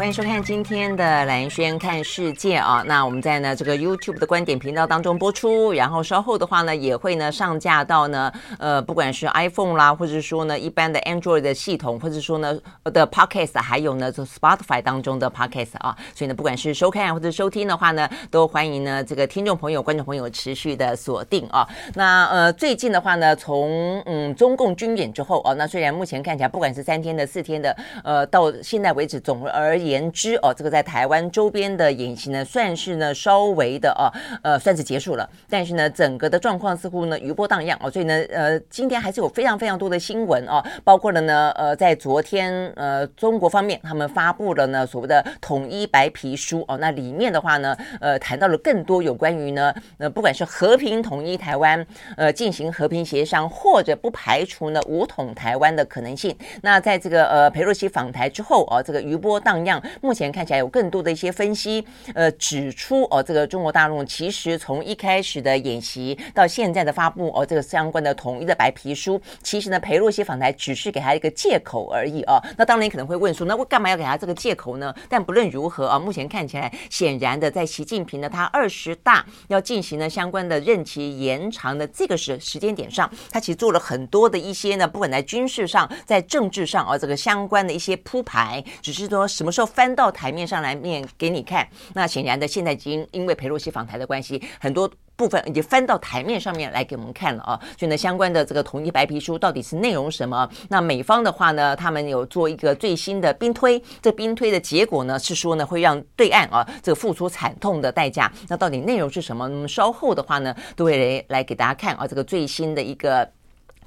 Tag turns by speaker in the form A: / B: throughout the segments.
A: 欢迎收看今天的蓝轩看世界啊！那我们在呢这个 YouTube 的观点频道当中播出，然后稍后的话呢也会呢上架到呢呃不管是 iPhone 啦，或者说呢一般的 Android 的系统，或者说呢的 Podcast，还有呢就 Spotify 当中的 Podcast 啊，所以呢不管是收看或者收听的话呢，都欢迎呢这个听众朋友、观众朋友持续的锁定啊。那呃最近的话呢，从嗯中共军演之后啊，那虽然目前看起来不管是三天的、四天的，呃到现在为止总而言。言之哦，这个在台湾周边的演习呢，算是呢稍微的哦，呃，算是结束了。但是呢，整个的状况似乎呢余波荡漾哦，所以呢，呃，今天还是有非常非常多的新闻哦，包括了呢，呃，在昨天呃，中国方面他们发布了呢所谓的统一白皮书哦，那里面的话呢，呃，谈到了更多有关于呢，呃，不管是和平统一台湾，呃，进行和平协商，或者不排除呢武统台湾的可能性。那在这个呃裴洛西访台之后哦，这个余波荡漾。目前看起来有更多的一些分析，呃，指出哦，这个中国大陆其实从一开始的演习到现在的发布哦，这个相关的统一的白皮书，其实呢，裴洛西访台只是给他一个借口而已啊。那当然你可能会问说，那我干嘛要给他这个借口呢？但不论如何啊，目前看起来显然的，在习近平呢，他二十大要进行呢相关的任期延长的这个时时间点上，他其实做了很多的一些呢，不管在军事上，在政治上啊，这个相关的一些铺排，只是说什么时候。翻到台面上来面给你看，那显然的，现在已经因为裴洛西访台的关系，很多部分已经翻到台面上面来给我们看了啊。所以呢，相关的这个统一白皮书到底是内容什么？那美方的话呢，他们有做一个最新的兵推，这兵推的结果呢是说呢会让对岸啊这个付出惨痛的代价。那到底内容是什么？那么稍后的话呢，都会来来给大家看啊这个最新的一个。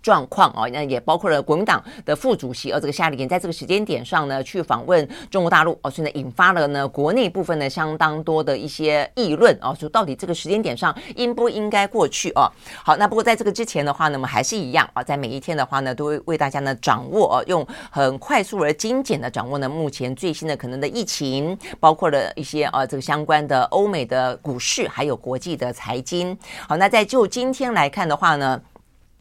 A: 状况哦，那也包括了国民党的副主席，而这个夏立言在这个时间点上呢，去访问中国大陆哦，所以呢，引发了呢国内部分呢相当多的一些议论哦，说到底这个时间点上应不应该过去哦？好，那不过在这个之前的话呢，我们还是一样啊，在每一天的话呢，都会为大家呢掌握哦，用很快速而精简的掌握呢目前最新的可能的疫情，包括了一些啊这个相关的欧美的股市，还有国际的财经。好，那在就今天来看的话呢。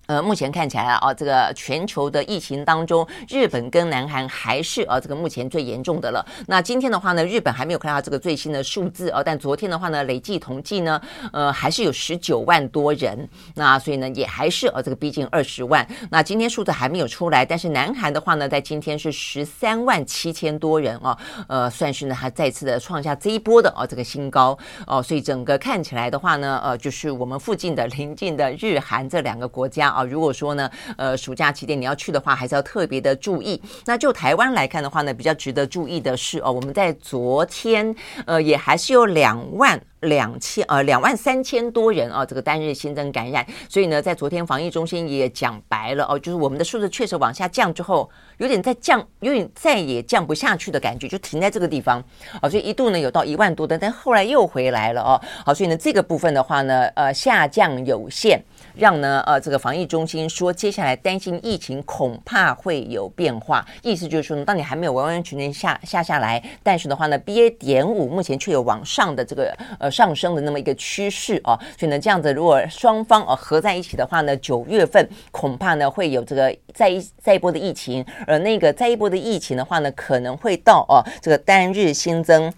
A: 呃，目前看起来啊，这个全球的疫情当中，日本跟南韩还是啊这个目前最严重的了。那今天的话呢，日本还没有看到这个最新的数字啊，但昨天的话呢，累计统计呢，呃，还是有十九万多人。那所以呢，也还是啊这个逼近二十万。那今天数字还没有出来，但是南韩的话呢，在今天是十三万七千多人啊，呃，算是呢还再次的创下这一波的啊这个新高哦。所以整个看起来的话呢，呃，就是我们附近的邻近的日韩这两个国家。啊，如果说呢，呃，暑假期间你要去的话，还是要特别的注意。那就台湾来看的话呢，比较值得注意的是哦，我们在昨天，呃，也还是有两万。两千呃两万三千多人啊，这个单日新增感染，所以呢，在昨天防疫中心也讲白了哦，就是我们的数字确实往下降之后，有点在降，有点再也降不下去的感觉，就停在这个地方啊，所以一度呢有到一万多的，但后来又回来了哦，好，所以呢这个部分的话呢，呃下降有限，让呢呃这个防疫中心说接下来担心疫情恐怕会有变化，意思就是说呢，当你还没有完完全全下下下来，但是的话呢，BA. 点五目前却有往上的这个呃。上升的那么一个趋势啊，所以呢，这样子如果双方啊合在一起的话呢，九月份恐怕呢会有这个再一再一波的疫情，而那个再一波的疫情的话呢，可能会到哦这个单日新增。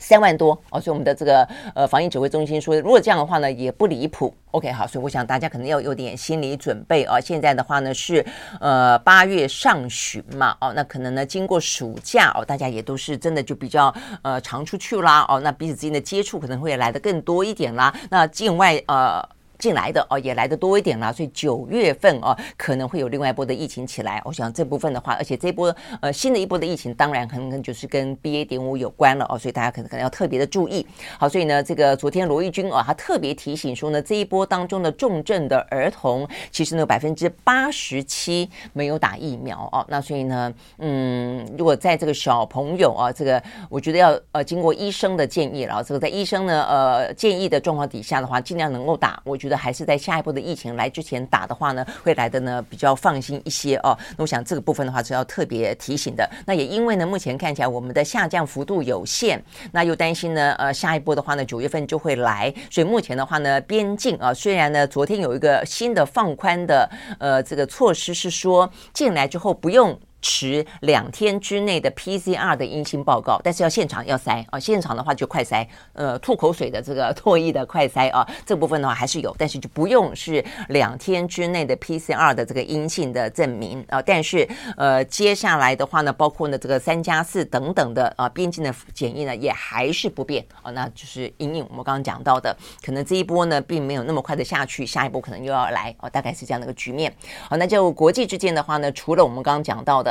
A: 三万多哦，所以我们的这个呃防疫指挥中心说，如果这样的话呢，也不离谱。OK，好，所以我想大家可能要有点心理准备啊。现在的话呢是呃八月上旬嘛，哦，那可能呢经过暑假哦，大家也都是真的就比较呃常出去啦，哦，那彼此之间的接触可能会来的更多一点啦。那境外呃。进来的哦，也来的多一点了，所以九月份哦，可能会有另外一波的疫情起来。我想这部分的话，而且这波呃新的一波的疫情，当然可能就是跟 BA 点五有关了哦，所以大家可能可能要特别的注意。好，所以呢，这个昨天罗毅军啊，他特别提醒说呢，这一波当中的重症的儿童，其实呢百分之八十七没有打疫苗哦。那所以呢，嗯，如果在这个小朋友啊，这个我觉得要呃经过医生的建议，然后这个在医生呢呃建议的状况底下的话，尽量能够打，我觉得。得还是在下一波的疫情来之前打的话呢，会来的呢比较放心一些哦。那我想这个部分的话是要特别提醒的。那也因为呢，目前看起来我们的下降幅度有限，那又担心呢，呃，下一波的话呢，九月份就会来，所以目前的话呢，边境啊，虽然呢昨天有一个新的放宽的呃这个措施是说进来之后不用。持两天之内的 PCR 的阴性报告，但是要现场要筛啊，现场的话就快筛，呃，吐口水的这个唾液的快筛啊，这部分的话还是有，但是就不用是两天之内的 PCR 的这个阴性的证明啊。但是呃，接下来的话呢，包括呢这个三加四等等的啊，边境的检疫呢也还是不变啊，那就是因应我们刚刚讲到的，可能这一波呢并没有那么快的下去，下一波可能又要来啊，大概是这样的一个局面。好，那就国际之间的话呢，除了我们刚刚讲到的。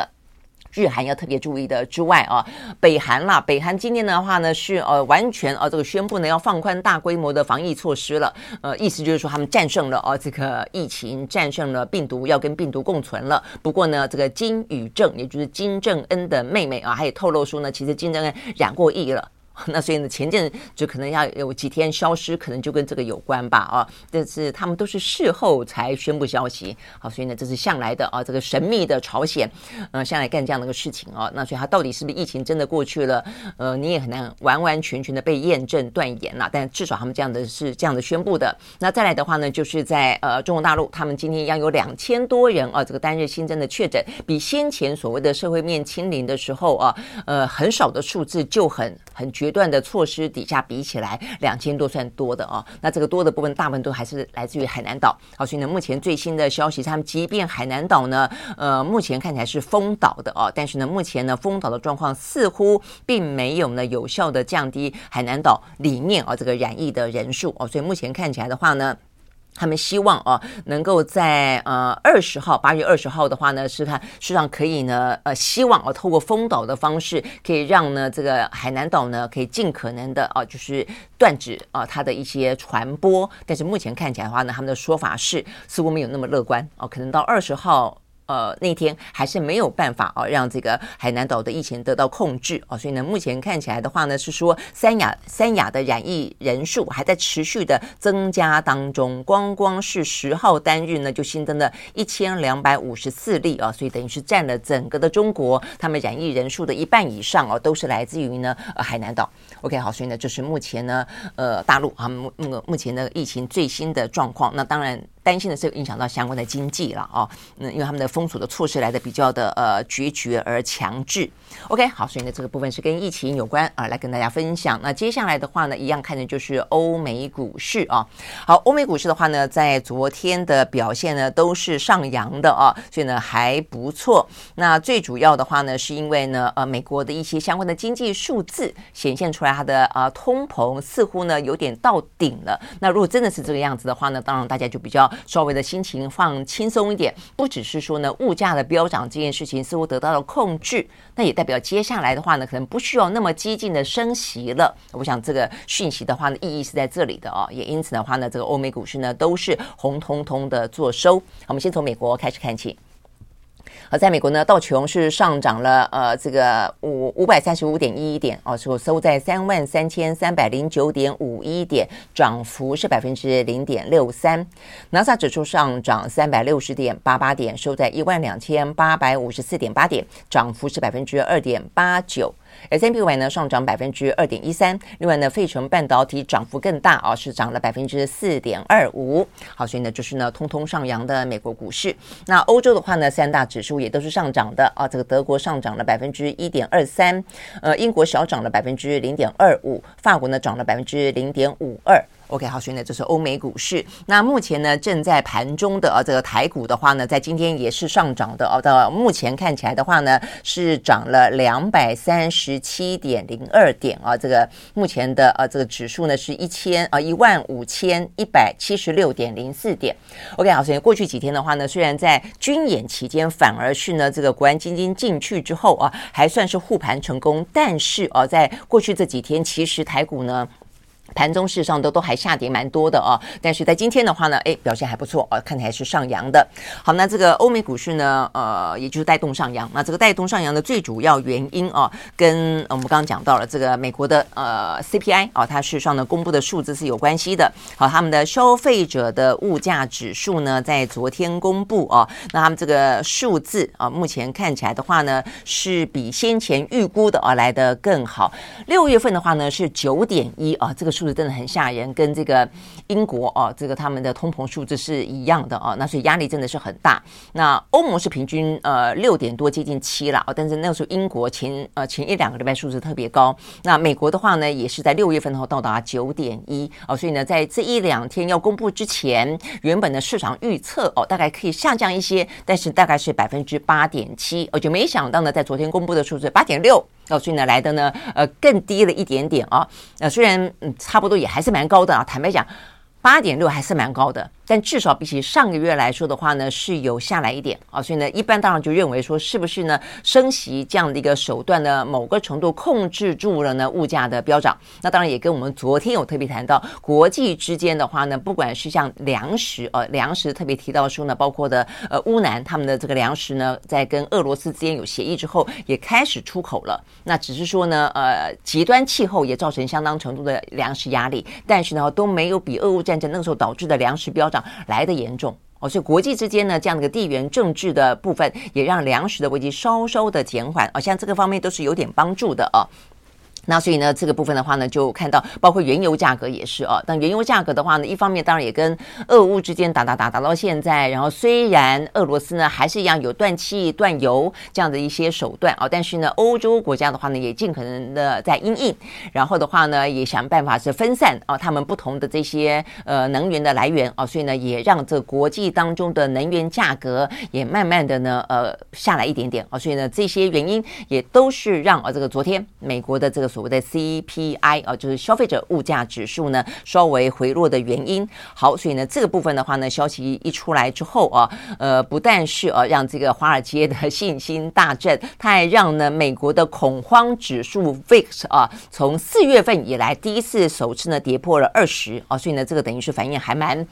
A: 日韩要特别注意的之外啊，北韩啦，北韩今天的话呢是呃完全呃这个宣布呢要放宽大规模的防疫措施了，呃意思就是说他们战胜了呃这个疫情，战胜了病毒，要跟病毒共存了。不过呢，这个金宇正，也就是金正恩的妹妹啊，还有透露说呢，其实金正恩染过疫了。那所以呢，前阵就可能要有几天消失，可能就跟这个有关吧啊。但是他们都是事后才宣布消息，好，所以呢，这是向来的啊，这个神秘的朝鲜，呃，向来干这样的一个事情啊。那所以他到底是不是疫情真的过去了？呃，你也很难完完全全的被验证断言了。但至少他们这样的是这样的宣布的。那再来的话呢，就是在呃中国大陆，他们今天一样有两千多人啊，这个单日新增的确诊，比先前所谓的社会面清零的时候啊，呃，很少的数字就很很绝。不断的措施底下比起来，两千多算多的哦。那这个多的部分，大部分都还是来自于海南岛。好，所以呢，目前最新的消息，他们即便海南岛呢，呃，目前看起来是封岛的哦，但是呢，目前呢，封岛的状况似乎并没有呢有效的降低海南岛里面啊这个染疫的人数哦。所以目前看起来的话呢。他们希望啊，能够在呃二十号，八月二十号的话呢，是看实际上可以呢，呃，希望啊，透过封岛的方式，可以让呢这个海南岛呢，可以尽可能的啊，就是断止啊它的一些传播。但是目前看起来的话呢，他们的说法是似乎没有那么乐观哦，可能到二十号。呃，那天还是没有办法啊，让这个海南岛的疫情得到控制啊，所以呢，目前看起来的话呢，是说三亚三亚的染疫人数还在持续的增加当中，光光是十号单日呢，就新增了一千两百五十四例啊，所以等于是占了整个的中国他们染疫人数的一半以上哦，都是来自于呢呃海南岛。OK，好，所以呢，就是目前呢，呃，大陆啊目目目前的疫情最新的状况，那当然。担心的是影响到相关的经济了啊，嗯，因为他们的封锁的措施来的比较的呃决绝而强制。OK，好，所以呢这个部分是跟疫情有关啊，来跟大家分享。那接下来的话呢，一样看的就是欧美股市啊。好，欧美股市的话呢，在昨天的表现呢都是上扬的啊，所以呢还不错。那最主要的话呢，是因为呢呃美国的一些相关的经济数字显现出来，它的啊通膨似乎呢有点到顶了。那如果真的是这个样子的话呢，当然大家就比较。稍微的心情放轻松一点，不只是说呢，物价的飙涨这件事情似乎得到了控制，那也代表接下来的话呢，可能不需要那么激进的升息了。我想这个讯息的话呢，意义是在这里的哦，也因此的话呢，这个欧美股市呢都是红彤彤的做收。我们先从美国开始看起。而在美国呢，道琼是上涨了，呃，这个五五百三十五点一一点，哦，收收在三万三千三百零九点五一点，涨幅是百分之零点六三。纳斯达克指数上涨三百六十点八八点，收在一万两千八百五十四点八点，涨幅是百分之二点八九。S&P 五呢上涨百分之二点一三，另外呢，费城半导体涨幅更大啊，是涨了百分之四点二五。好，所以呢，就是呢，通通上扬的美国股市。那欧洲的话呢，三大指数也都是上涨的啊，这个德国上涨了百分之一点二三，呃，英国小涨了百分之零点二五，法国呢涨了百分之零点五二。OK，好，所以呢，这是欧美股市。那目前呢，正在盘中的啊，这个台股的话呢，在今天也是上涨的哦。到目前看起来的话呢，是涨了两百三十七点零二点啊。这个目前的啊，这个指数呢是一千啊一万五千一百七十六点零四点。OK，好，所以过去几天的话呢，虽然在军演期间，反而是呢这个国安基金进去之后啊，还算是护盘成功，但是啊，在过去这几天，其实台股呢。盘中事实上都都还下跌蛮多的哦，但是在今天的话呢，哎，表现还不错哦，看起来是上扬的。好，那这个欧美股市呢，呃，也就是带动上扬。那这个带动上扬的最主要原因哦，跟我们刚刚讲到了这个美国的呃 CPI 啊，它事实上呢公布的数字是有关系的。好，他们的消费者的物价指数呢，在昨天公布哦，那他们这个数字啊，目前看起来的话呢，是比先前预估的啊来的更好。六月份的话呢是九点一啊，这个。数字真的很吓人，跟这个英国哦，这个他们的通膨数字是一样的哦，那所以压力真的是很大。那欧盟是平均呃六点多，接近七了哦，但是那个时候英国前呃前一两个礼拜数字特别高。那美国的话呢，也是在六月份后到达九点一哦，所以呢，在这一两天要公布之前，原本的市场预测哦，大概可以下降一些，但是大概是百分之八点七，我就没想到呢，在昨天公布的数字八点六。哦，所以呢，来的呢，呃，更低了一点点啊。呃，虽然嗯，差不多也还是蛮高的啊。坦白讲，八点六还是蛮高的。但至少比起上个月来说的话呢，是有下来一点啊，所以呢，一般当然就认为说，是不是呢，升息这样的一个手段呢，某个程度控制住了呢物价的飙涨。那当然也跟我们昨天有特别谈到，国际之间的话呢，不管是像粮食呃，粮食特别提到说呢，包括的呃乌南他们的这个粮食呢，在跟俄罗斯之间有协议之后，也开始出口了。那只是说呢，呃，极端气候也造成相当程度的粮食压力，但是呢，都没有比俄乌战争那个时候导致的粮食飙涨。来的严重哦，所以国际之间呢，这样的个地缘政治的部分，也让粮食的危机稍稍的减缓，好像这个方面都是有点帮助的啊。那所以呢，这个部分的话呢，就看到包括原油价格也是啊。但原油价格的话呢，一方面当然也跟俄乌之间打打打打到现在，然后虽然俄罗斯呢还是一样有断气断油这样的一些手段啊，但是呢，欧洲国家的话呢，也尽可能的在因应，然后的话呢，也想办法是分散啊他们不同的这些呃能源的来源啊，所以呢，也让这国际当中的能源价格也慢慢的呢呃下来一点点啊，所以呢，这些原因也都是让啊这个昨天美国的这个。所谓的 CPI 啊，就是消费者物价指数呢，稍微回落的原因。好，所以呢，这个部分的话呢，消息一出来之后啊，呃，不但是呃、啊、让这个华尔街的信心大振，它还让呢美国的恐慌指数 VIX 啊，从四月份以来第一次首次呢跌破了二十啊，所以呢，这个等于是反应还蛮。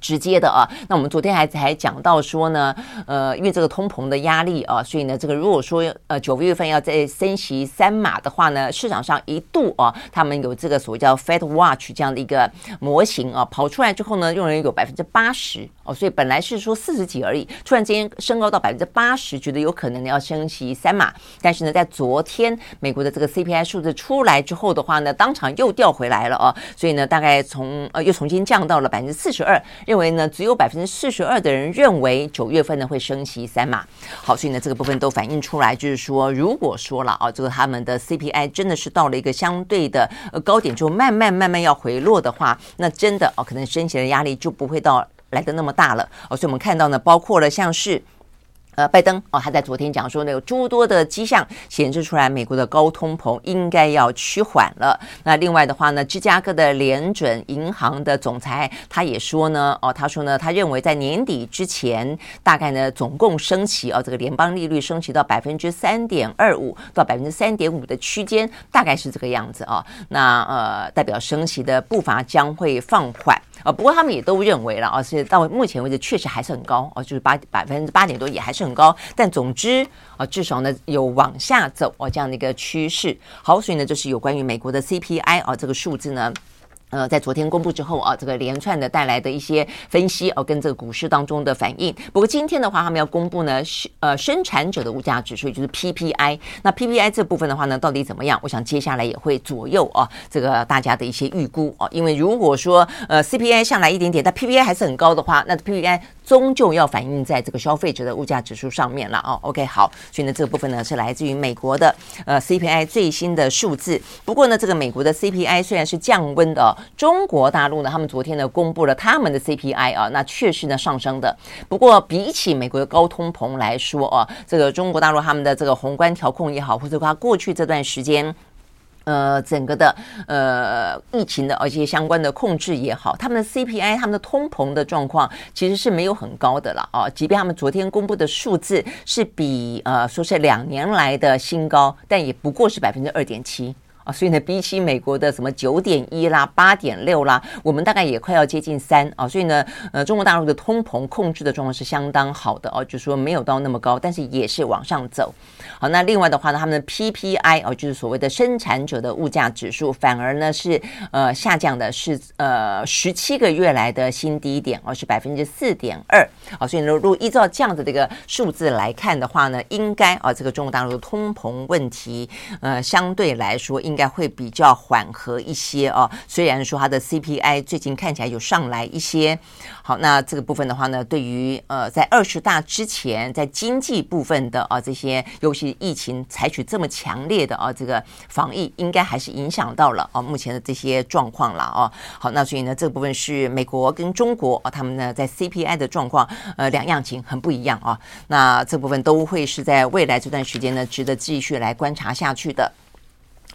A: 直接的啊，那我们昨天还还讲到说呢，呃，因为这个通膨的压力啊，所以呢，这个如果说呃九月份要再升息三码的话呢，市场上一度啊，他们有这个所谓叫 Fed Watch 这样的一个模型啊，跑出来之后呢，用人有百分之八十哦，所以本来是说四十几而已，突然间升高到百分之八十，觉得有可能要升息三码，但是呢，在昨天美国的这个 CPI 数字出来之后的话呢，当场又掉回来了哦，所以呢，大概从呃又重新降到了百分之四十二。认为呢，只有百分之四十二的人认为九月份呢会升息三码。好，所以呢，这个部分都反映出来，就是说，如果说了啊，这个他们的 CPI 真的是到了一个相对的呃高点，就慢慢慢慢要回落的话，那真的哦，可能升息的压力就不会到来的那么大了。哦，所以我们看到呢，包括了像是。呃，拜登哦，他在昨天讲说呢，有诸多的迹象显示出来，美国的高通膨应该要趋缓了。那另外的话呢，芝加哥的联准银行的总裁他也说呢，哦，他说呢，他认为在年底之前，大概呢总共升息哦，这个联邦利率升息到百分之三点二五到百分之三点五的区间，大概是这个样子啊。那呃，代表升息的步伐将会放缓。啊，不过他们也都认为了啊，是到目前为止确实还是很高啊，就是八百分之八点多也还是很高。但总之啊，至少呢有往下走啊这样的一个趋势。好，所以呢就是有关于美国的 CPI 啊这个数字呢。呃，在昨天公布之后啊，这个连串的带来的一些分析哦，跟这个股市当中的反应。不过今天的话，他们要公布呢，是呃生产者的物价指数，也就是 PPI。那 PPI 这部分的话呢，到底怎么样？我想接下来也会左右啊，这个大家的一些预估啊。因为如果说呃 CPI 上来一点点，但 PPI 还是很高的话，那 PPI 终究要反映在这个消费者的物价指数上面了哦。OK，好，所以呢，这个部分呢是来自于美国的呃 CPI 最新的数字。不过呢，这个美国的 CPI 虽然是降温的。中国大陆呢，他们昨天呢公布了他们的 CPI 啊，那确实呢上升的。不过比起美国的高通膨来说啊，这个中国大陆他们的这个宏观调控也好，或者他过去这段时间，呃，整个的呃疫情的而且相关的控制也好，他们的 CPI 他们的通膨的状况其实是没有很高的了啊。即便他们昨天公布的数字是比呃说是两年来的新高，但也不过是百分之二点七。啊，所以呢，比起美国的什么九点一啦、八点六啦，我们大概也快要接近三啊，所以呢，呃，中国大陆的通膨控制的状况是相当好的哦，就说没有到那么高，但是也是往上走。好，那另外的话呢，他们的 PPI 哦，就是所谓的生产者的物价指数，反而呢是呃下降的，是呃十七个月来的新低点哦，是百分之四点二。啊，所以呢，如果依照这样的这个数字来看的话呢，应该啊，这个中国大陆的通膨问题，呃，相对来说应该会比较缓和一些哦。虽然说它的 CPI 最近看起来有上来一些。好，那这个部分的话呢，对于呃，在二十大之前，在经济部分的啊这些，尤其疫情采取这么强烈的啊这个防疫，应该还是影响到了啊目前的这些状况了啊。好，那所以呢，这部分是美国跟中国啊，他们呢在 CPI 的状况呃两样情很不一样啊。那这部分都会是在未来这段时间呢，值得继续来观察下去的。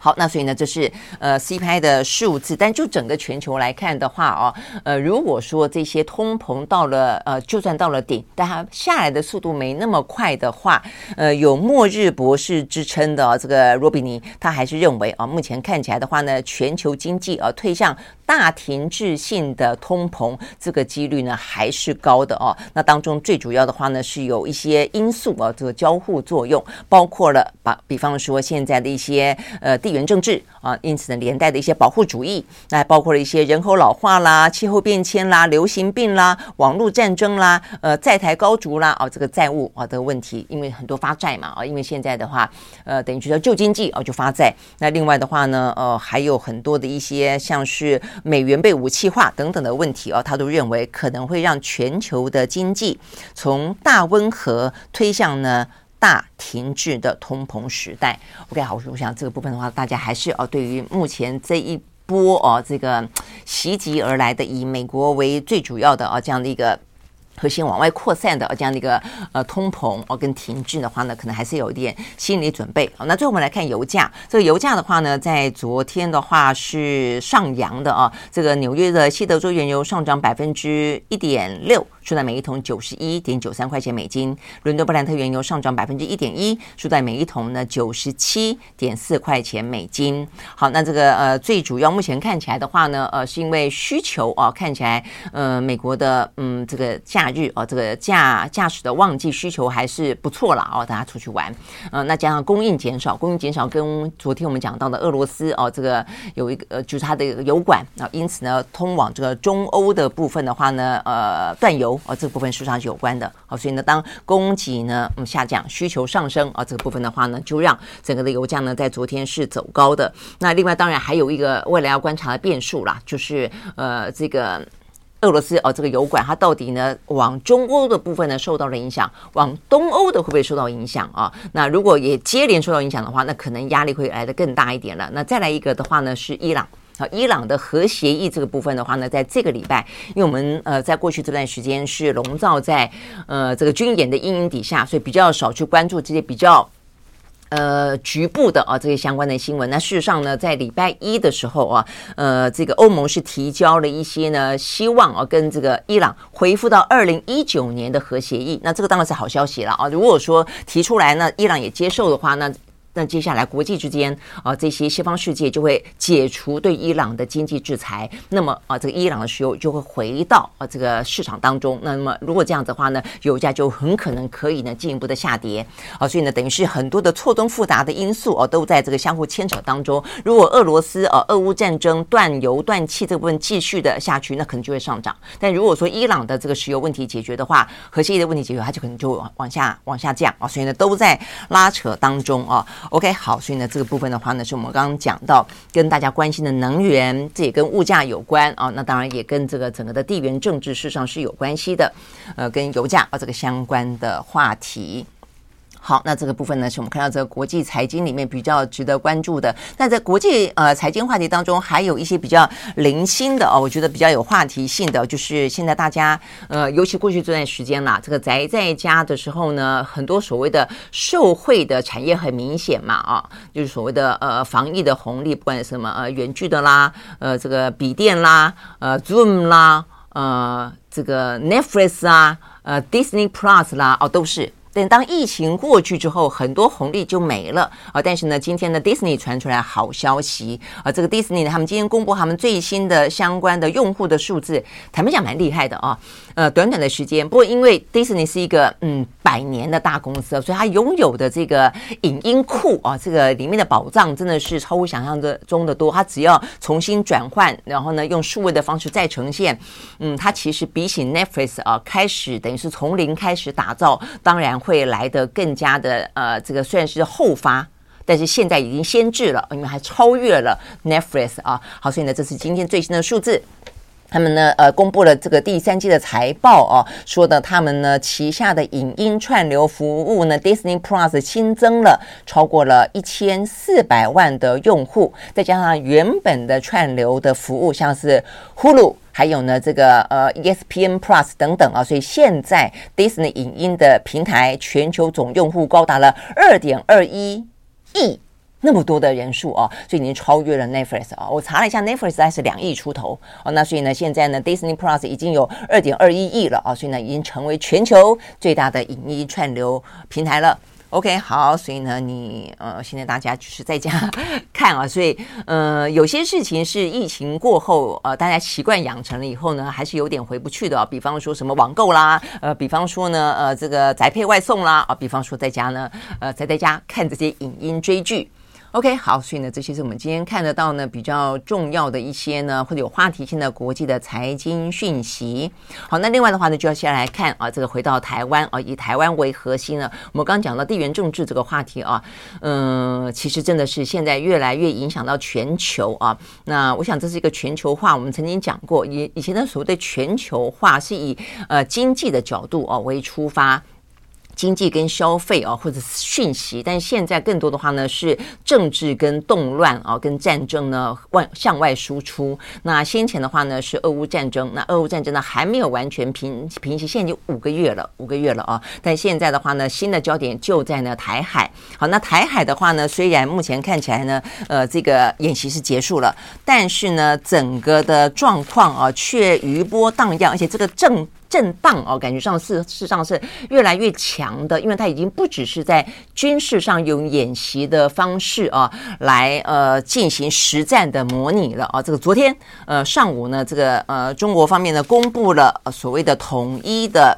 A: 好，那所以呢，这是呃 C 拍的数字，但就整个全球来看的话哦，呃，如果说这些通膨到了呃，就算到了顶，但它下来的速度没那么快的话，呃，有末日博士之称的、这个罗比尼，他还是认为啊、目前看起来的话呢，全球经济啊推向大停滞性的通膨，这个几率呢还是高的哦。那当中最主要的话呢，是有一些因素啊，这个交互作用，包括了把比方说现在的一些呃地缘政治啊，因此呢，连带的一些保护主义，那包括了一些人口老化啦、气候变迁啦、流行病啦、网络战争啦、呃，债台高筑啦啊，这个债务啊的问题，因为很多发债嘛啊，因为现在的话，呃，等于说旧经济啊，就发债。那另外的话呢，呃，还有很多的一些像是美元被武器化等等的问题啊，他都认为可能会让全球的经济从大温和推向呢。大停滞的通膨时代，OK，好，我想这个部分的话，大家还是哦，对于目前这一波哦，这个袭击而来的以美国为最主要的啊这样的一个。核心往外扩散的这样的一个呃通膨哦跟停滞的话呢，可能还是有一点心理准备。好，那最后我们来看油价，这个油价的话呢，在昨天的话是上扬的啊。这个纽约的西德州原油上涨百分之一点六，收在每一桶九十一点九三块钱美金。伦敦布兰特原油上涨百分之一点一，收在每一桶呢九十七点四块钱美金。好，那这个呃最主要目前看起来的话呢，呃是因为需求啊，看起来呃美国的嗯这个。假日哦，这个驾驾驶的旺季需求还是不错了哦，大家出去玩，呃，那加上供应减少，供应减少跟昨天我们讲到的俄罗斯哦，这个有一个呃，就是它的油管啊，因此呢，通往这个中欧的部分的话呢，呃，断油哦，这部分市场是有关的，好，所以呢，当供给呢嗯下降，需求上升啊，这个部分的话呢，就让整个的油价呢在昨天是走高的。那另外当然还有一个未来要观察的变数啦，就是呃这个。俄罗斯哦，这个油管它到底呢往中欧的部分呢受到了影响，往东欧的会不会受到影响啊？那如果也接连受到影响的话，那可能压力会来得更大一点了。那再来一个的话呢是伊朗伊朗的核协议这个部分的话呢，在这个礼拜，因为我们呃在过去这段时间是笼罩在呃这个军演的阴影底下，所以比较少去关注这些比较。呃，局部的啊，这些相关的新闻。那事实上呢，在礼拜一的时候啊，呃，这个欧盟是提交了一些呢，希望啊，跟这个伊朗恢复到二零一九年的核协议。那这个当然是好消息了啊。如果说提出来呢，伊朗也接受的话，那。那接下来国际之间啊，这些西方世界就会解除对伊朗的经济制裁，那么啊，这个伊朗的石油就会回到啊这个市场当中。那么如果这样子的话呢，油价就很可能可以呢进一步的下跌啊。所以呢，等于是很多的错综复杂的因素哦，都在这个相互牵扯当中。如果俄罗斯啊俄乌战争断油断气这部分继续的下去，那可能就会上涨。但如果说伊朗的这个石油问题解决的话，核协议的问题解决，它就可能就往往下往下降啊。所以呢，都在拉扯当中啊。OK，好，所以呢，这个部分的话呢，是我们刚刚讲到跟大家关心的能源，这也跟物价有关啊。那当然也跟这个整个的地缘政治事实上是有关系的，呃，跟油价啊这个相关的话题。好，那这个部分呢，是我们看到这个国际财经里面比较值得关注的。那在国际呃财经话题当中，还有一些比较零星的哦，我觉得比较有话题性的，就是现在大家呃，尤其过去这段时间啦，这个宅在家的时候呢，很多所谓的受惠的产业很明显嘛啊，就是所谓的呃防疫的红利，不管什么呃远距的啦，呃这个笔电啦，呃 Zoom 啦，呃这个 Netflix 啊，呃 Disney Plus 啦，哦都是。等当疫情过去之后，很多红利就没了啊。但是呢，今天呢，Disney 传出来好消息啊，这个 Disney 呢，他们今天公布他们最新的相关的用户的数字，坦白讲蛮厉害的啊。呃，短短的时间，不过因为 Disney 是一个嗯百年的大公司，所以它拥有的这个影音库啊，这个里面的宝藏真的是超乎想象的中的多。它只要重新转换，然后呢，用数位的方式再呈现，嗯，它其实比起 Netflix 啊，开始等于是从零开始打造，当然。会来得更加的呃，这个虽然是后发，但是现在已经先至了，因为还超越了 Netflix 啊。好，所以呢，这是今天最新的数字。他们呢，呃，公布了这个第三季的财报哦，说的他们呢旗下的影音串流服务呢，Disney Plus 新增了超过了一千四百万的用户，再加上原本的串流的服务，像是 Hulu。还有呢，这个呃，ESPN Plus 等等啊，所以现在 Disney 影音的平台全球总用户高达了二点二一亿，那么多的人数啊，所以已经超越了 Netflix 啊。我查了一下，Netflix 还是两亿出头哦，那所以呢，现在呢，Disney Plus 已经有二点二一亿了啊，所以呢，已经成为全球最大的影音串流平台了。OK，好，所以呢，你呃，现在大家就是在家看啊，所以呃，有些事情是疫情过后呃，大家习惯养成了以后呢，还是有点回不去的啊。比方说什么网购啦，呃，比方说呢，呃，这个宅配外送啦，啊，比方说在家呢，呃，宅在家看这些影音追剧。OK，好，所以呢，这些是我们今天看得到呢比较重要的一些呢，或者有话题性的国际的财经讯息。好，那另外的话呢，就要先来看啊，这个回到台湾啊，以台湾为核心呢，我们刚刚讲到地缘政治这个话题啊，嗯，其实真的是现在越来越影响到全球啊。那我想这是一个全球化，我们曾经讲过，以以前的所谓的全球化是以呃经济的角度啊为出发。经济跟消费啊，或者是讯息，但现在更多的话呢是政治跟动乱啊，跟战争呢外向外输出。那先前的话呢是俄乌战争，那俄乌战争呢还没有完全平平息，现在已经五个月了，五个月了啊。但现在的话呢，新的焦点就在呢台海。好，那台海的话呢，虽然目前看起来呢，呃，这个演习是结束了，但是呢，整个的状况啊却余波荡漾，而且这个政。震荡哦，感觉上是事实上是越来越强的，因为它已经不只是在军事上用演习的方式啊，来呃进行实战的模拟了啊。这个昨天呃上午呢，这个呃中国方面呢公布了所谓的统一的。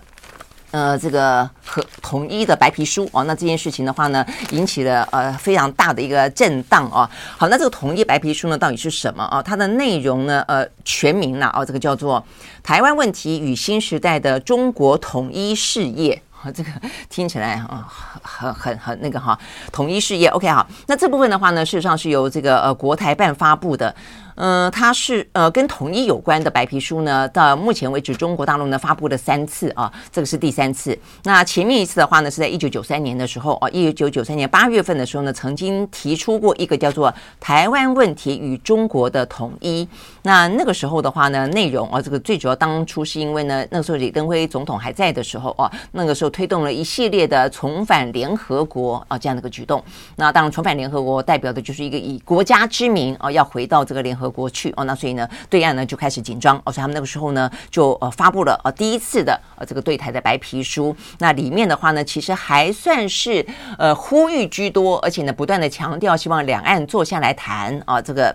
A: 呃，这个和统一的白皮书哦，那这件事情的话呢，引起了呃非常大的一个震荡哦。好，那这个统一白皮书呢，到底是什么啊？它的内容呢，呃，全名呢哦，这个叫做《台湾问题与新时代的中国统一事业》啊，这个听起来啊，很很很那个哈，统一事业。OK，好，那这部分的话呢，事实上是由这个呃国台办发布的。嗯、呃，它是呃跟统一有关的白皮书呢，到目前为止中国大陆呢发布了三次啊，这个是第三次。那前面一次的话呢，是在一九九三年的时候啊，一九九三年八月份的时候呢，曾经提出过一个叫做《台湾问题与中国的统一》。那那个时候的话呢，内容啊，这个最主要当初是因为呢，那个时候李登辉总统还在的时候啊，那个时候推动了一系列的重返联合国啊这样的一个举动。那当然，重返联合国代表的就是一个以国家之名啊，要回到这个联合。和过去哦，那所以呢，对岸呢就开始紧张哦，所以他们那个时候呢就呃发布了呃第一次的呃这个对台的白皮书，那里面的话呢，其实还算是呃呼吁居多，而且呢不断的强调希望两岸坐下来谈啊这个。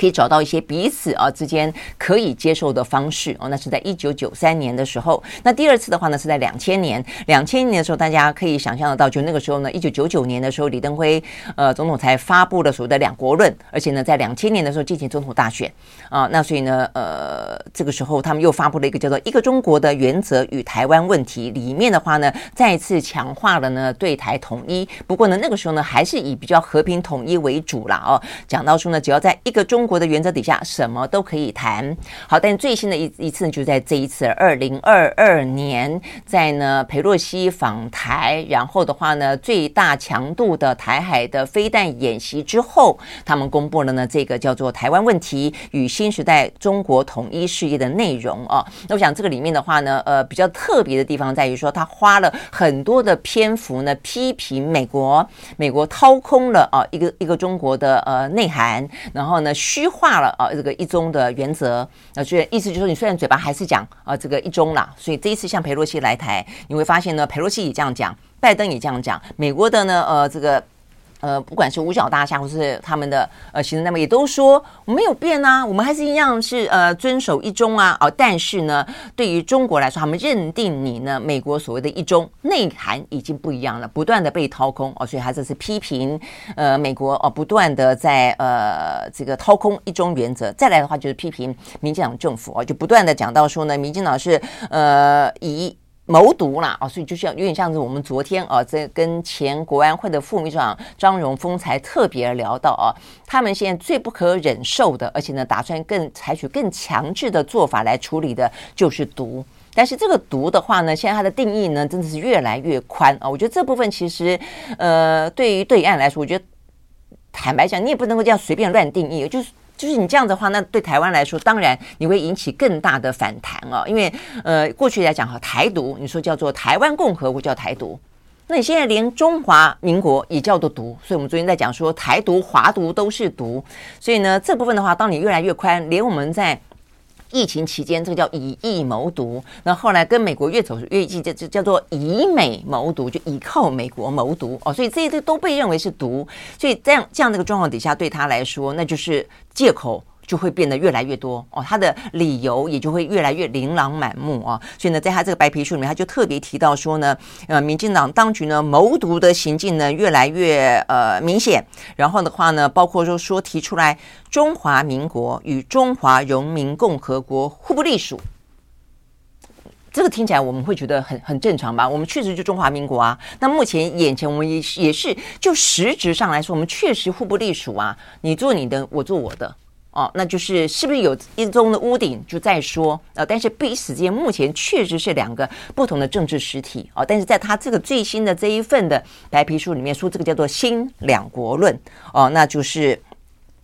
A: 可以找到一些彼此啊之间可以接受的方式哦，那是在一九九三年的时候。那第二次的话呢，是在两千年。两千年的时候，大家可以想象得到，就那个时候呢，一九九九年的时候，李登辉呃总统才发布了所谓的两国论，而且呢，在两千年的时候进行总统大选啊。那所以呢，呃，这个时候他们又发布了一个叫做“一个中国”的原则与台湾问题，里面的话呢，再次强化了呢对台统一。不过呢，那个时候呢，还是以比较和平统一为主啦哦。讲到说呢，只要在一个中。国的原则底下，什么都可以谈。好，但最新的一一次呢，就在这一次二零二二年，在呢裴洛西访台，然后的话呢，最大强度的台海的飞弹演习之后，他们公布了呢这个叫做《台湾问题与新时代中国统一事业》的内容啊。那我想这个里面的话呢，呃，比较特别的地方在于说，他花了很多的篇幅呢，批评美国，美国掏空了啊一个一个中国的呃内涵，然后呢。虚化了啊，这个一中的原则，那所以意思就是说，你虽然嘴巴还是讲啊这个一中啦，所以这一次像佩洛西来台，你会发现呢，佩洛西也这样讲。拜登也这样讲，美国的呢，呃，这个。呃，不管是五角大厦，或是他们的呃行政单位，也都说我没有变啊，我们还是一样是呃遵守一中啊。哦，但是呢，对于中国来说，他们认定你呢，美国所谓的一中内涵已经不一样了，不断的被掏空哦，所以他这是批评呃美国哦，不断的在呃这个掏空一中原则。再来的话就是批评民进党政府哦，就不断的讲到说呢，民进党是呃以。谋独啦啊，所以就像有点像是我们昨天啊，在跟前国安会的副秘书长张荣丰才特别聊到啊，他们现在最不可忍受的，而且呢，打算更采取更强制的做法来处理的，就是毒。但是这个毒的话呢，现在它的定义呢，真的是越来越宽啊。我觉得这部分其实，呃，对于对岸来说，我觉得坦白讲，你也不能够这样随便乱定义，就是。就是你这样的话，那对台湾来说，当然你会引起更大的反弹哦！因为呃，过去来讲哈，台独，你说叫做台湾共和国叫台独，那你现在连中华民国也叫做独，所以我们昨天在讲说台独、华独都是独，所以呢，这部分的话，当你越来越宽，连我们在。疫情期间，这个叫以疫谋独。那后来跟美国越走越近，这这叫做以美谋独，就依靠美国谋独哦。所以这些都被认为是独。所以这样这样的一个状况底下，对他来说，那就是借口。就会变得越来越多哦，他的理由也就会越来越琳琅满目啊。所以呢，在他这个白皮书里面，他就特别提到说呢，呃，民进党当局呢谋独的行径呢越来越呃明显。然后的话呢，包括说说提出来中华民国与中华人民共和国互不隶属，这个听起来我们会觉得很很正常吧？我们确实就中华民国啊。那目前眼前我们也也是就实质上来说，我们确实互不隶属啊。你做你的，我做我的。哦，那就是是不是有一中的屋顶就在说，呃，但是彼此之间目前确实是两个不同的政治实体哦，但是在他这个最新的这一份的白皮书里面说，这个叫做新两国论哦，那就是。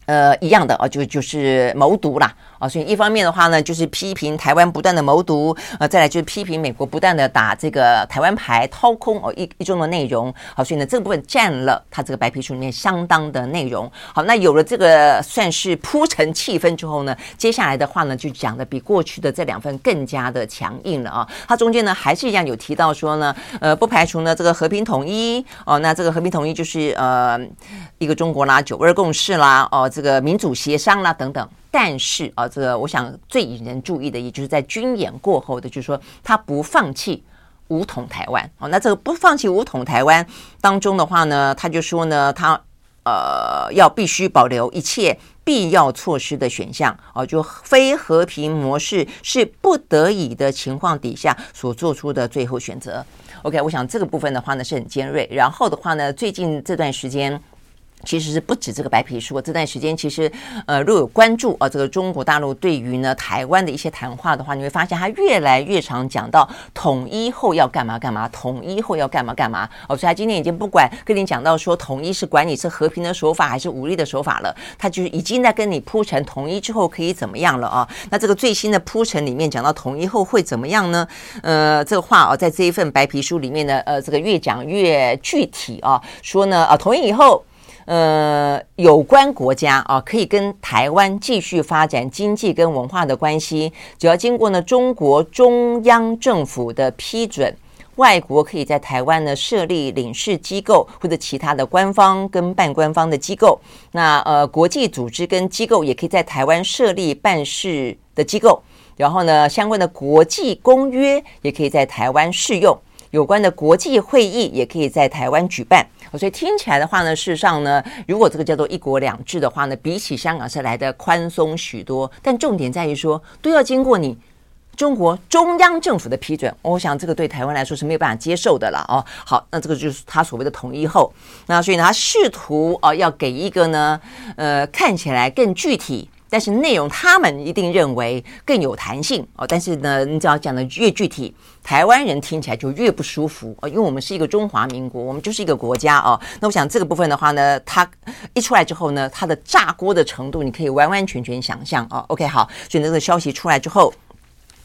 A: 呃，一样的哦，就就是谋独啦，啊，所以一方面的话呢，就是批评台湾不断的谋独，呃，再来就是批评美国不断的打这个台湾牌，掏空哦一一中的内容，好，所以呢这部分占了他这个白皮书里面相当的内容。好，那有了这个算是铺陈气氛之后呢，接下来的话呢就讲的比过去的这两份更加的强硬了啊。它中间呢还是一样有提到说呢，呃，不排除呢这个和平统一哦，那这个和平统一就是呃一个中国啦，九二共识啦，哦。这个民主协商啦等等，但是啊，这个我想最引人注意的，也就是在军演过后的，就是说他不放弃武统台湾。哦，那这个不放弃武统台湾当中的话呢，他就说呢，他呃要必须保留一切必要措施的选项。哦，就非和平模式是不得已的情况底下所做出的最后选择。OK，我想这个部分的话呢是很尖锐。然后的话呢，最近这段时间。其实是不止这个白皮书，这段时间其实，呃，若有关注啊，这个中国大陆对于呢台湾的一些谈话的话，你会发现他越来越常讲到统一后要干嘛干嘛，统一后要干嘛干嘛。哦，所以他今天已经不管跟你讲到说统一是管你是和平的手法还是武力的手法了，他就已经在跟你铺陈统一之后可以怎么样了啊？那这个最新的铺陈里面讲到统一后会怎么样呢？呃，这个话啊，在这一份白皮书里面呢，呃，这个越讲越具体啊，说呢，啊，统一以后。呃，有关国家啊，可以跟台湾继续发展经济跟文化的关系，只要经过呢中国中央政府的批准，外国可以在台湾呢设立领事机构或者其他的官方跟半官方的机构。那呃，国际组织跟机构也可以在台湾设立办事的机构，然后呢，相关的国际公约也可以在台湾适用，有关的国际会议也可以在台湾举办。所以听起来的话呢，事实上呢，如果这个叫做一国两制的话呢，比起香港是来的宽松许多。但重点在于说，都要经过你中国中央政府的批准。我想这个对台湾来说是没有办法接受的了哦。好，那这个就是他所谓的统一后。那所以呢，他试图啊要给一个呢，呃，看起来更具体。但是内容他们一定认为更有弹性哦。但是呢，你只要讲的越具体，台湾人听起来就越不舒服哦。因为我们是一个中华民国，我们就是一个国家哦。那我想这个部分的话呢，它一出来之后呢，它的炸锅的程度，你可以完完全全想象哦。OK，好，所以那个消息出来之后。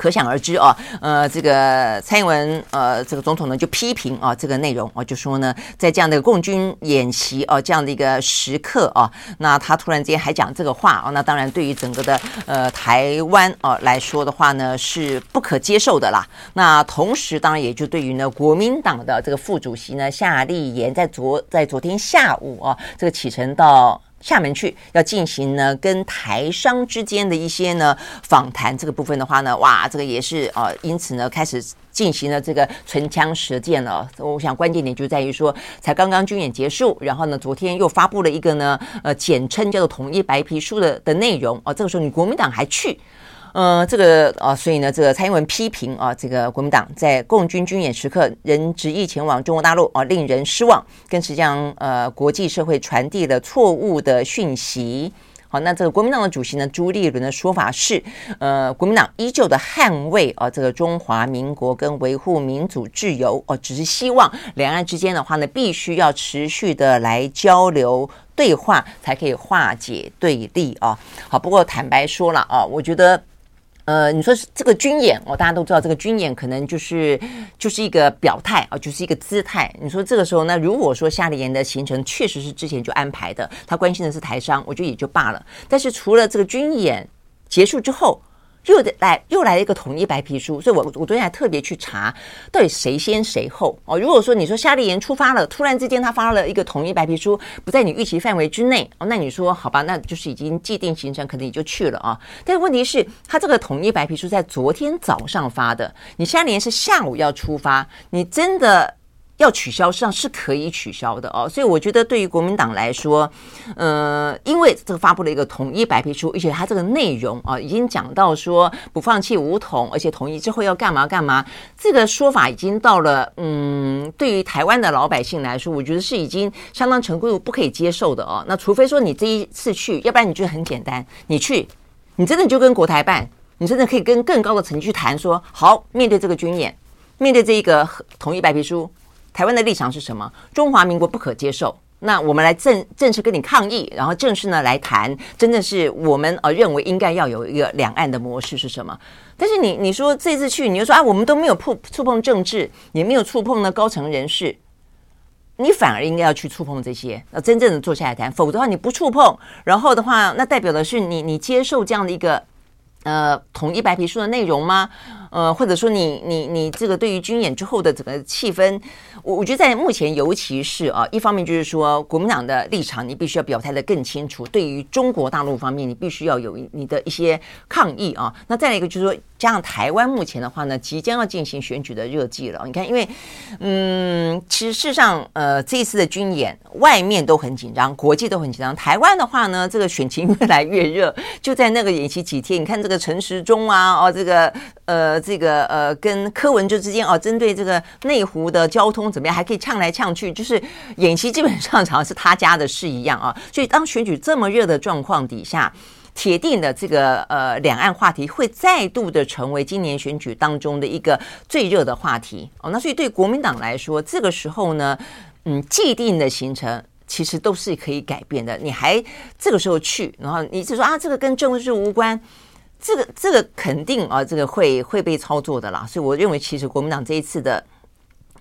A: 可想而知啊，呃，这个蔡英文呃，这个总统呢就批评啊这个内容啊，就说呢，在这样的共军演习啊这样的一个时刻啊，那他突然间还讲这个话啊，那当然对于整个的呃台湾啊来说的话呢是不可接受的啦。那同时当然也就对于呢国民党的这个副主席呢夏立言在昨在昨天下午啊这个启程到。厦门去要进行呢，跟台商之间的一些呢访谈，这个部分的话呢，哇，这个也是呃，因此呢开始进行了这个唇枪舌剑了。我想关键点就在于说，才刚刚军演结束，然后呢，昨天又发布了一个呢，呃，简称叫做统一白皮书的的内容哦，这个时候你国民党还去。呃，这个啊、所以呢，这个蔡英文批评啊，这个国民党在共军军演时刻仍执意前往中国大陆啊，令人失望，更是将呃国际社会传递了错误的讯息。好，那这个国民党的主席呢，朱立伦的说法是，呃，国民党依旧的捍卫啊，这个中华民国跟维护民主自由哦，只是希望两岸之间的话呢，必须要持续的来交流对话，才可以化解对立啊。好，不过坦白说了啊，我觉得。呃，你说是这个军演哦，大家都知道这个军演可能就是就是一个表态啊，就是一个姿态。你说这个时候呢，如果说夏立言的行程确实是之前就安排的，他关心的是台商，我觉得也就罢了。但是除了这个军演结束之后，又来又来了一个统一白皮书，所以我我昨天还特别去查，到底谁先谁后哦。如果说你说夏立言出发了，突然之间他发了一个统一白皮书，不在你预期范围之内哦，那你说好吧，那就是已经既定行程，可能你就去了啊。但问题是，他这个统一白皮书在昨天早上发的，你夏立言是下午要出发，你真的？要取消，实际上是可以取消的哦，所以我觉得对于国民党来说，呃，因为这个发布了一个统一白皮书，而且它这个内容啊，已经讲到说不放弃武统，而且统一之后要干嘛干嘛，这个说法已经到了，嗯，对于台湾的老百姓来说，我觉得是已经相当程度不可以接受的哦。那除非说你这一次去，要不然你觉得很简单，你去，你真的就跟国台办，你真的可以跟更高的层级去谈说，好，面对这个军演，面对这一个统一白皮书。台湾的立场是什么？中华民国不可接受。那我们来正正式跟你抗议，然后正式呢来谈，真的是我们呃认为应该要有一个两岸的模式是什么？但是你你说这次去，你就说啊，我们都没有碰触碰政治，也没有触碰呢高层人士，你反而应该要去触碰这些，那真正的坐下来谈。否则的话你不触碰，然后的话，那代表的是你你接受这样的一个呃统一白皮书的内容吗？呃，或者说你你你这个对于军演之后的整个气氛，我我觉得在目前，尤其是啊，一方面就是说国民党的立场，你必须要表态的更清楚；对于中国大陆方面，你必须要有你的一些抗议啊。那再来一个就是说，加上台湾目前的话呢，即将要进行选举的热季了。你看，因为嗯，其实事实上，呃，这一次的军演，外面都很紧张，国际都很紧张。台湾的话呢，这个选情 越来越热，就在那个演习几天，你看这个陈时中啊，哦，这个呃。这个呃，跟柯文哲之间哦，针对这个内湖的交通怎么样，还可以呛来呛去，就是演习基本上好像是他家的事一样啊。所以当选举这么热的状况底下，铁定的这个呃两岸话题会再度的成为今年选举当中的一个最热的话题哦。那所以对国民党来说，这个时候呢，嗯，既定的行程其实都是可以改变的。你还这个时候去，然后你就说啊，这个跟政治无关。这个这个肯定啊，这个会会被操作的啦，所以我认为其实国民党这一次的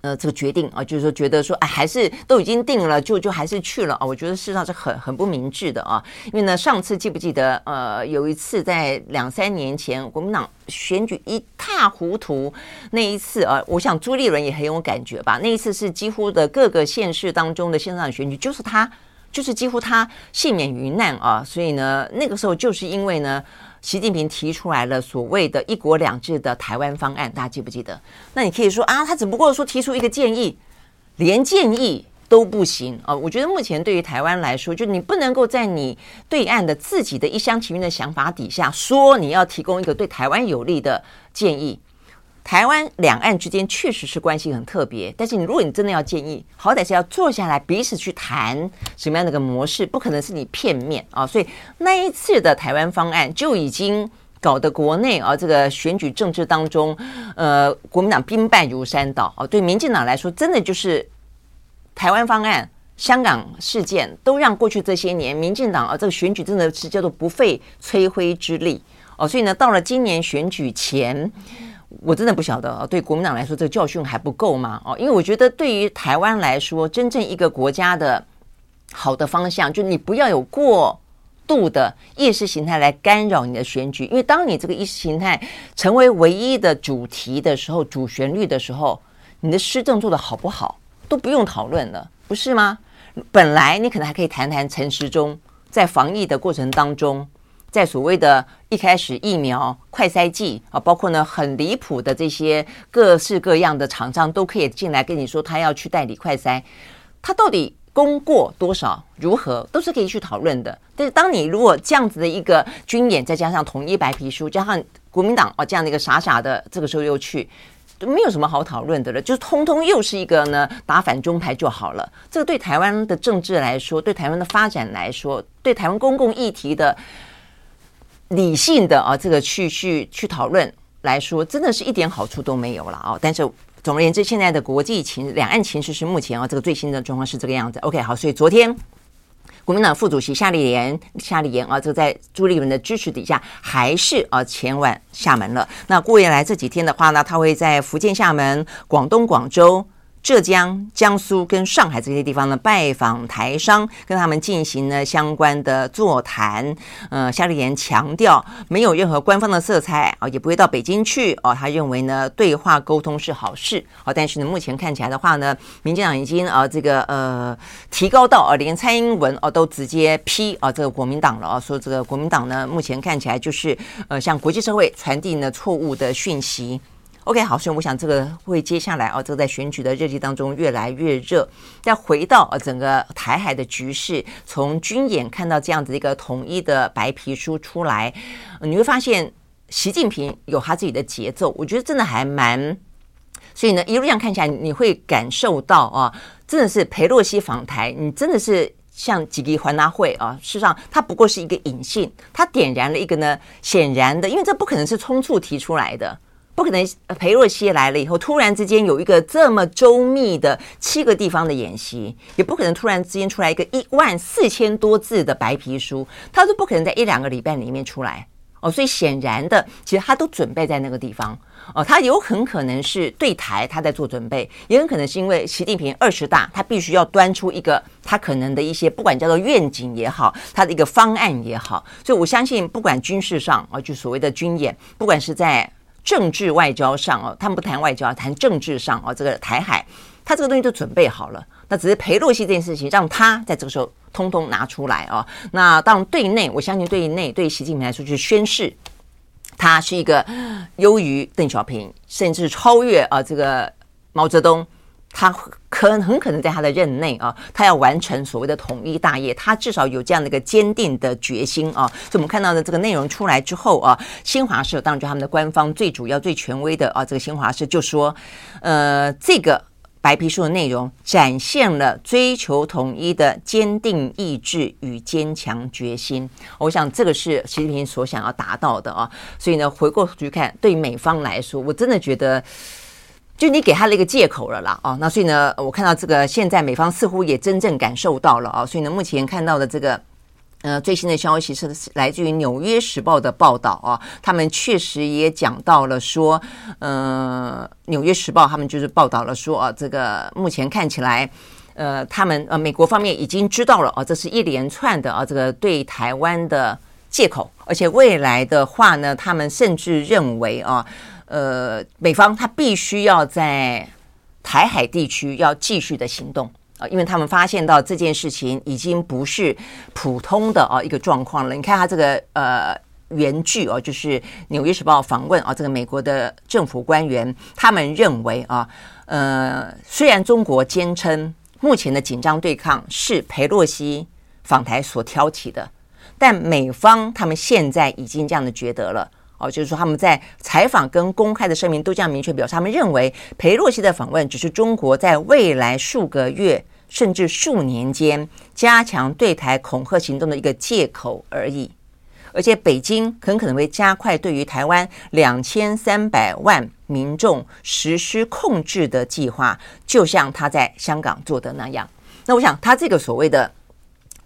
A: 呃这个决定啊，就是说觉得说哎，还是都已经定了，就就还是去了啊，我觉得事实上是很很不明智的啊，因为呢上次记不记得呃有一次在两三年前国民党选举一塌糊涂那一次啊，我想朱立伦也很有感觉吧，那一次是几乎的各个县市当中的线上选举就是他就是几乎他幸免于难啊，所以呢那个时候就是因为呢。习近平提出来了所谓的一国两制的台湾方案，大家记不记得？那你可以说啊，他只不过说提出一个建议，连建议都不行啊！我觉得目前对于台湾来说，就你不能够在你对岸的自己的一厢情愿的想法底下，说你要提供一个对台湾有利的建议。台湾两岸之间确实是关系很特别，但是你如果你真的要建议，好歹是要坐下来彼此去谈什么样的一个模式，不可能是你片面啊。所以那一次的台湾方案就已经搞得国内啊这个选举政治当中，呃，国民党兵败如山倒啊。对民进党来说，真的就是台湾方案、香港事件都让过去这些年民进党啊这个选举真的是叫做不费吹灰之力。哦，所以呢，到了今年选举前，我真的不晓得哦，对国民党来说，这个教训还不够吗？哦，因为我觉得对于台湾来说，真正一个国家的好的方向，就你不要有过度的意识形态来干扰你的选举，因为当你这个意识形态成为唯一的主题的时候，主旋律的时候，你的施政做得好不好都不用讨论了，不是吗？本来你可能还可以谈谈陈时中在防疫的过程当中。在所谓的一开始疫苗快筛剂啊，包括呢很离谱的这些各式各样的厂商都可以进来跟你说他要去代理快筛，他到底供过多少，如何都是可以去讨论的。但是当你如果这样子的一个军演，再加上统一白皮书，加上国民党啊这样的一个傻傻的，这个时候又去，就没有什么好讨论的了，就通通又是一个呢打反中牌就好了。这个对台湾的政治来说，对台湾的发展来说，对台湾公共议题的。理性的啊，这个去去去讨论来说，真的是一点好处都没有了啊！但是总而言之，现在的国际情、两岸情势是目前啊，这个最新的状况是这个样子。OK，好，所以昨天国民党副主席夏立言、夏立言啊，这个在朱立伦的支持底下，还是啊前往厦门了。那过未来这几天的话呢，他会在福建厦门、广东广州。浙江、江苏跟上海这些地方呢，拜访台商，跟他们进行了相关的座谈。呃，夏立言强调，没有任何官方的色彩啊，也不会到北京去哦。他认为呢，对话沟通是好事啊。但是呢，目前看起来的话呢，民进党已经啊，这个呃，提高到啊，连蔡英文哦都直接批啊，这个国民党了啊，说这个国民党呢，目前看起来就是呃，向国际社会传递呢错误的讯息。OK，好，所以我想这个会接下来啊，这个在选举的热季当中越来越热。再回到呃整个台海的局势，从军演看到这样子一个统一的白皮书出来，你会发现习近平有他自己的节奏，我觉得真的还蛮。所以呢，一路上看起来，你会感受到啊，真的是裴洛西访台，你真的是像几个环大会啊。事实上，它不过是一个引信，它点燃了一个呢显然的，因为这不可能是冲促提出来的。不可能，裴若曦来了以后，突然之间有一个这么周密的七个地方的演习，也不可能突然之间出来一个一万四千多字的白皮书，他都不可能在一两个礼拜里面出来哦。所以显然的，其实他都准备在那个地方哦。他有很可能是对台他在做准备，也很可能是因为习近平二十大，他必须要端出一个他可能的一些，不管叫做愿景也好，他的一个方案也好。所以我相信，不管军事上啊，就所谓的军演，不管是在政治外交上哦，他们不谈外交，谈政治上哦。这个台海，他这个东西都准备好了，那只是裴洛西这件事情让他在这个时候通通拿出来哦。那当对内，我相信对内对习近平来说就是宣誓，他是一个优于邓小平，甚至超越啊这个毛泽东。他可很可能在他的任内啊，他要完成所谓的统一大业，他至少有这样的一个坚定的决心啊。所以，我们看到的这个内容出来之后啊，新华社当然就他们的官方最主要、最权威的啊，这个新华社就说，呃，这个白皮书的内容展现了追求统一的坚定意志与坚强决心。我想，这个是习近平所想要达到的啊。所以呢，回过头去看，对美方来说，我真的觉得。就你给他了一个借口了啦，哦，那所以呢，我看到这个现在美方似乎也真正感受到了啊，所以呢，目前看到的这个呃最新的消息是来自于《纽约时报》的报道啊，他们确实也讲到了说，呃，《纽约时报》他们就是报道了说啊，这个目前看起来，呃，他们呃美国方面已经知道了啊，这是一连串的啊这个对台湾的借口，而且未来的话呢，他们甚至认为啊。呃，美方他必须要在台海地区要继续的行动啊，因为他们发现到这件事情已经不是普通的啊一个状况了。你看他这个呃原句哦，就是《纽约时报》访问啊，这个美国的政府官员，他们认为啊，呃，虽然中国坚称目前的紧张对抗是裴洛西访台所挑起的，但美方他们现在已经这样的觉得了。哦，就是说他们在采访跟公开的声明都这样明确表示，他们认为裴洛西的访问只是中国在未来数个月甚至数年间加强对台恐吓行动的一个借口而已。而且北京很可能会加快对于台湾两千三百万民众实施控制的计划，就像他在香港做的那样。那我想他这个所谓的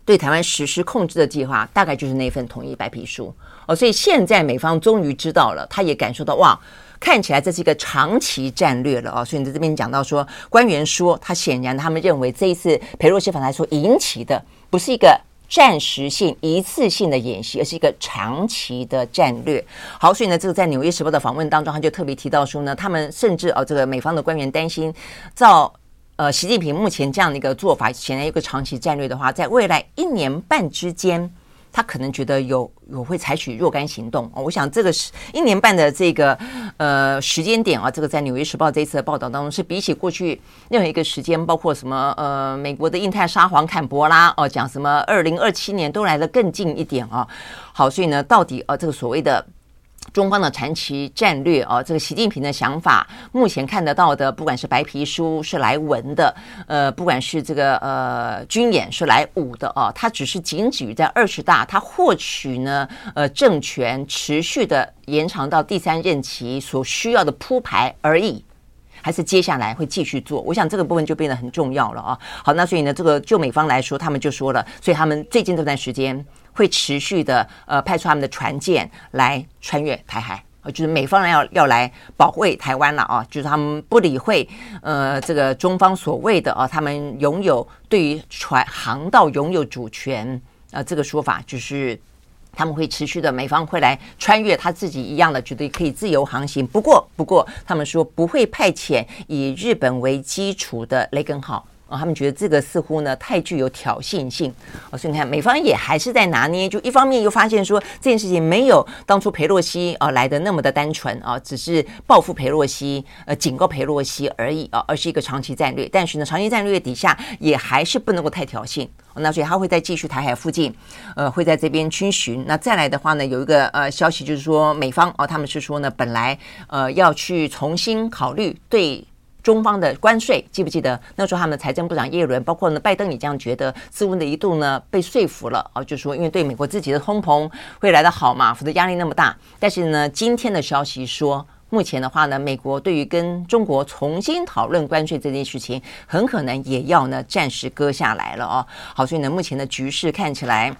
A: 对台湾实施控制的计划，大概就是那份统一白皮书哦。所以现在美方终于知道了，他也感受到哇，看起来这是一个长期战略了哦。所以你在这边讲到说，官员说他显然他们认为这一次裴洛西访台所引起的不是一个暂时性、一次性的演习，而是一个长期的战略。好，所以呢，这个在《纽约时报》的访问当中，他就特别提到说呢，他们甚至哦，这个美方的官员担心，照。呃，习近平目前这样的一个做法，显然一个长期战略的话，在未来一年半之间，他可能觉得有有会采取若干行动。我想这个是一年半的这个呃时间点啊，这个在《纽约时报》这一次的报道当中，是比起过去任何一个时间，包括什么呃美国的印太沙皇坎伯拉哦，讲什么二零二七年都来的更近一点啊。好，所以呢，到底呃这个所谓的。中方的长期战略啊，这个习近平的想法，目前看得到的，不管是白皮书是来文的，呃，不管是这个呃军演是来武的啊，它只是仅止于在二十大，它获取呢呃政权持续的延长到第三任期所需要的铺排而已，还是接下来会继续做？我想这个部分就变得很重要了啊。好，那所以呢，这个就美方来说，他们就说了，所以他们最近这段时间。会持续的呃派出他们的船舰来穿越台海，呃，就是美方人要要来保卫台湾了啊，就是他们不理会呃这个中方所谓的啊，他们拥有对于船航道拥有主权啊，呃，这个说法就是他们会持续的美方会来穿越他自己一样的觉得可以自由航行，不过不过他们说不会派遣以日本为基础的雷根号。啊，他们觉得这个似乎呢太具有挑衅性，哦，所以你看美方也还是在拿捏，就一方面又发现说这件事情没有当初裴洛西啊来的那么的单纯啊，只是报复裴洛西，呃，警告裴洛西而已啊，而是一个长期战略。但是呢，长期战略底下也还是不能够太挑衅，那所以他会再继续台海附近，呃，会在这边军巡。那再来的话呢，有一个呃消息就是说美方啊，他们是说呢，本来呃要去重新考虑对。中方的关税，记不记得那时候他们的财政部长耶伦，包括呢拜登也这样觉得，似乎的一度呢被说服了啊，就说因为对美国自己的通膨会来得好嘛，否则压力那么大。但是呢，今天的消息说，目前的话呢，美国对于跟中国重新讨论关税这件事情，很可能也要呢暂时搁下来了啊。好，所以呢，目前的局势看起来。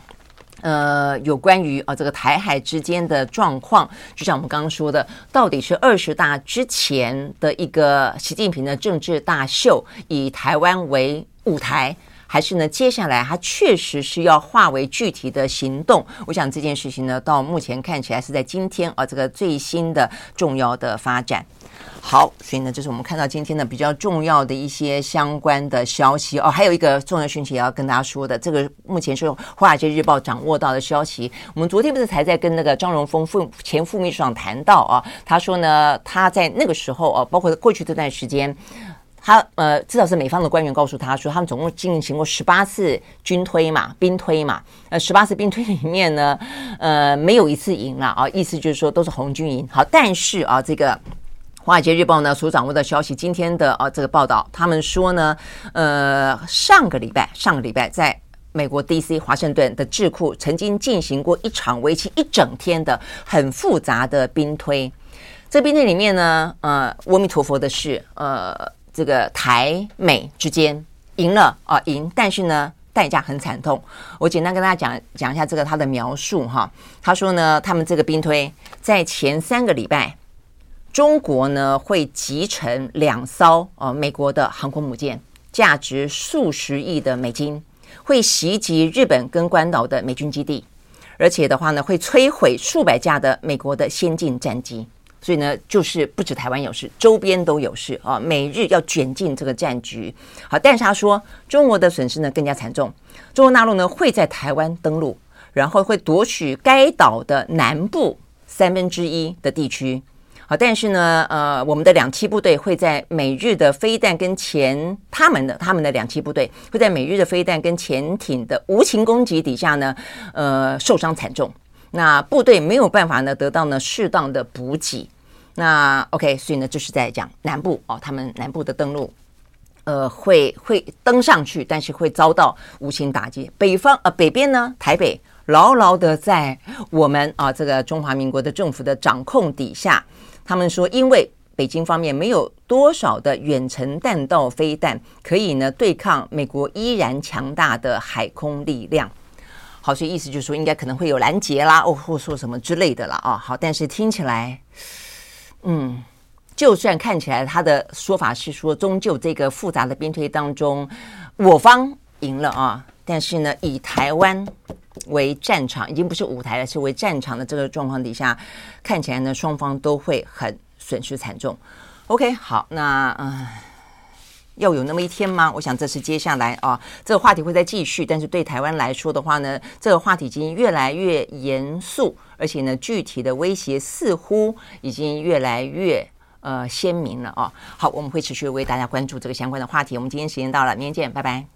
A: 呃，有关于啊这个台海之间的状况，就像我们刚刚说的，到底是二十大之前的一个习近平的政治大秀，以台湾为舞台，还是呢接下来他确实是要化为具体的行动？我想这件事情呢，到目前看起来是在今天啊这个最新的重要的发展。好，所以呢，这是我们看到今天的比较重要的一些相关的消息哦。还有一个重要讯息也要跟大家说的，这个目前是《华尔街日报》掌握到的消息。我们昨天不是才在跟那个张荣峰副前副秘书长谈到啊？他说呢，他在那个时候啊，包括过去这段时间，他呃，至少是美方的官员告诉他说，他们总共进行过十八次军推嘛，兵推嘛。呃，十八次兵推里面呢，呃，没有一次赢了啊。意思就是说都是红军赢。好，但是啊，这个。《华尔街日报》呢所掌握的消息，今天的啊这个报道，他们说呢，呃，上个礼拜，上个礼拜，在美国 D.C. 华盛顿的智库曾经进行过一场为期一整天的很复杂的兵推。这兵推里面呢，呃，阿弥陀佛的是，呃，这个台美之间赢了啊，赢，但是呢，代价很惨痛。我简单跟大家讲讲一下这个他的描述哈。他说呢，他们这个兵推在前三个礼拜。中国呢会集成两艘呃美国的航空母舰，价值数十亿的美金，会袭击日本跟关岛的美军基地，而且的话呢会摧毁数百架的美国的先进战机。所以呢，就是不止台湾有事，周边都有事啊。美日要卷进这个战局。好，但是他说中国的损失呢更加惨重，中国大陆呢会在台湾登陆，然后会夺取该岛的南部三分之一的地区。好，但是呢，呃，我们的两栖部队会在美日的飞弹跟潜，他们的他们的两栖部队会在美日的飞弹跟潜艇的无情攻击底下呢，呃，受伤惨重。那部队没有办法呢得到呢适当的补给。那 OK，所以呢就是在讲南部哦，他们南部的登陆，呃，会会登上去，但是会遭到无情打击。北方呃北边呢，台北牢牢的在我们啊这个中华民国的政府的掌控底下。他们说，因为北京方面没有多少的远程弹道飞弹可以呢对抗美国依然强大的海空力量。好，所以意思就是说，应该可能会有拦截啦，哦，或说什么之类的啦。啊。好，但是听起来，嗯，就算看起来他的说法是说，终究这个复杂的兵推当中，我方赢了啊，但是呢，以台湾为战场，已经不是舞台了，是为战场的这个状况底下，看起来呢，双方都会很损失惨重。OK，好，那嗯。要有那么一天吗？我想这是接下来啊，这个话题会再继续。但是对台湾来说的话呢，这个话题已经越来越严肃，而且呢，具体的威胁似乎已经越来越呃鲜明了啊。好，我们会持续为大家关注这个相关的话题。我们今天时间到了，明天见，拜拜。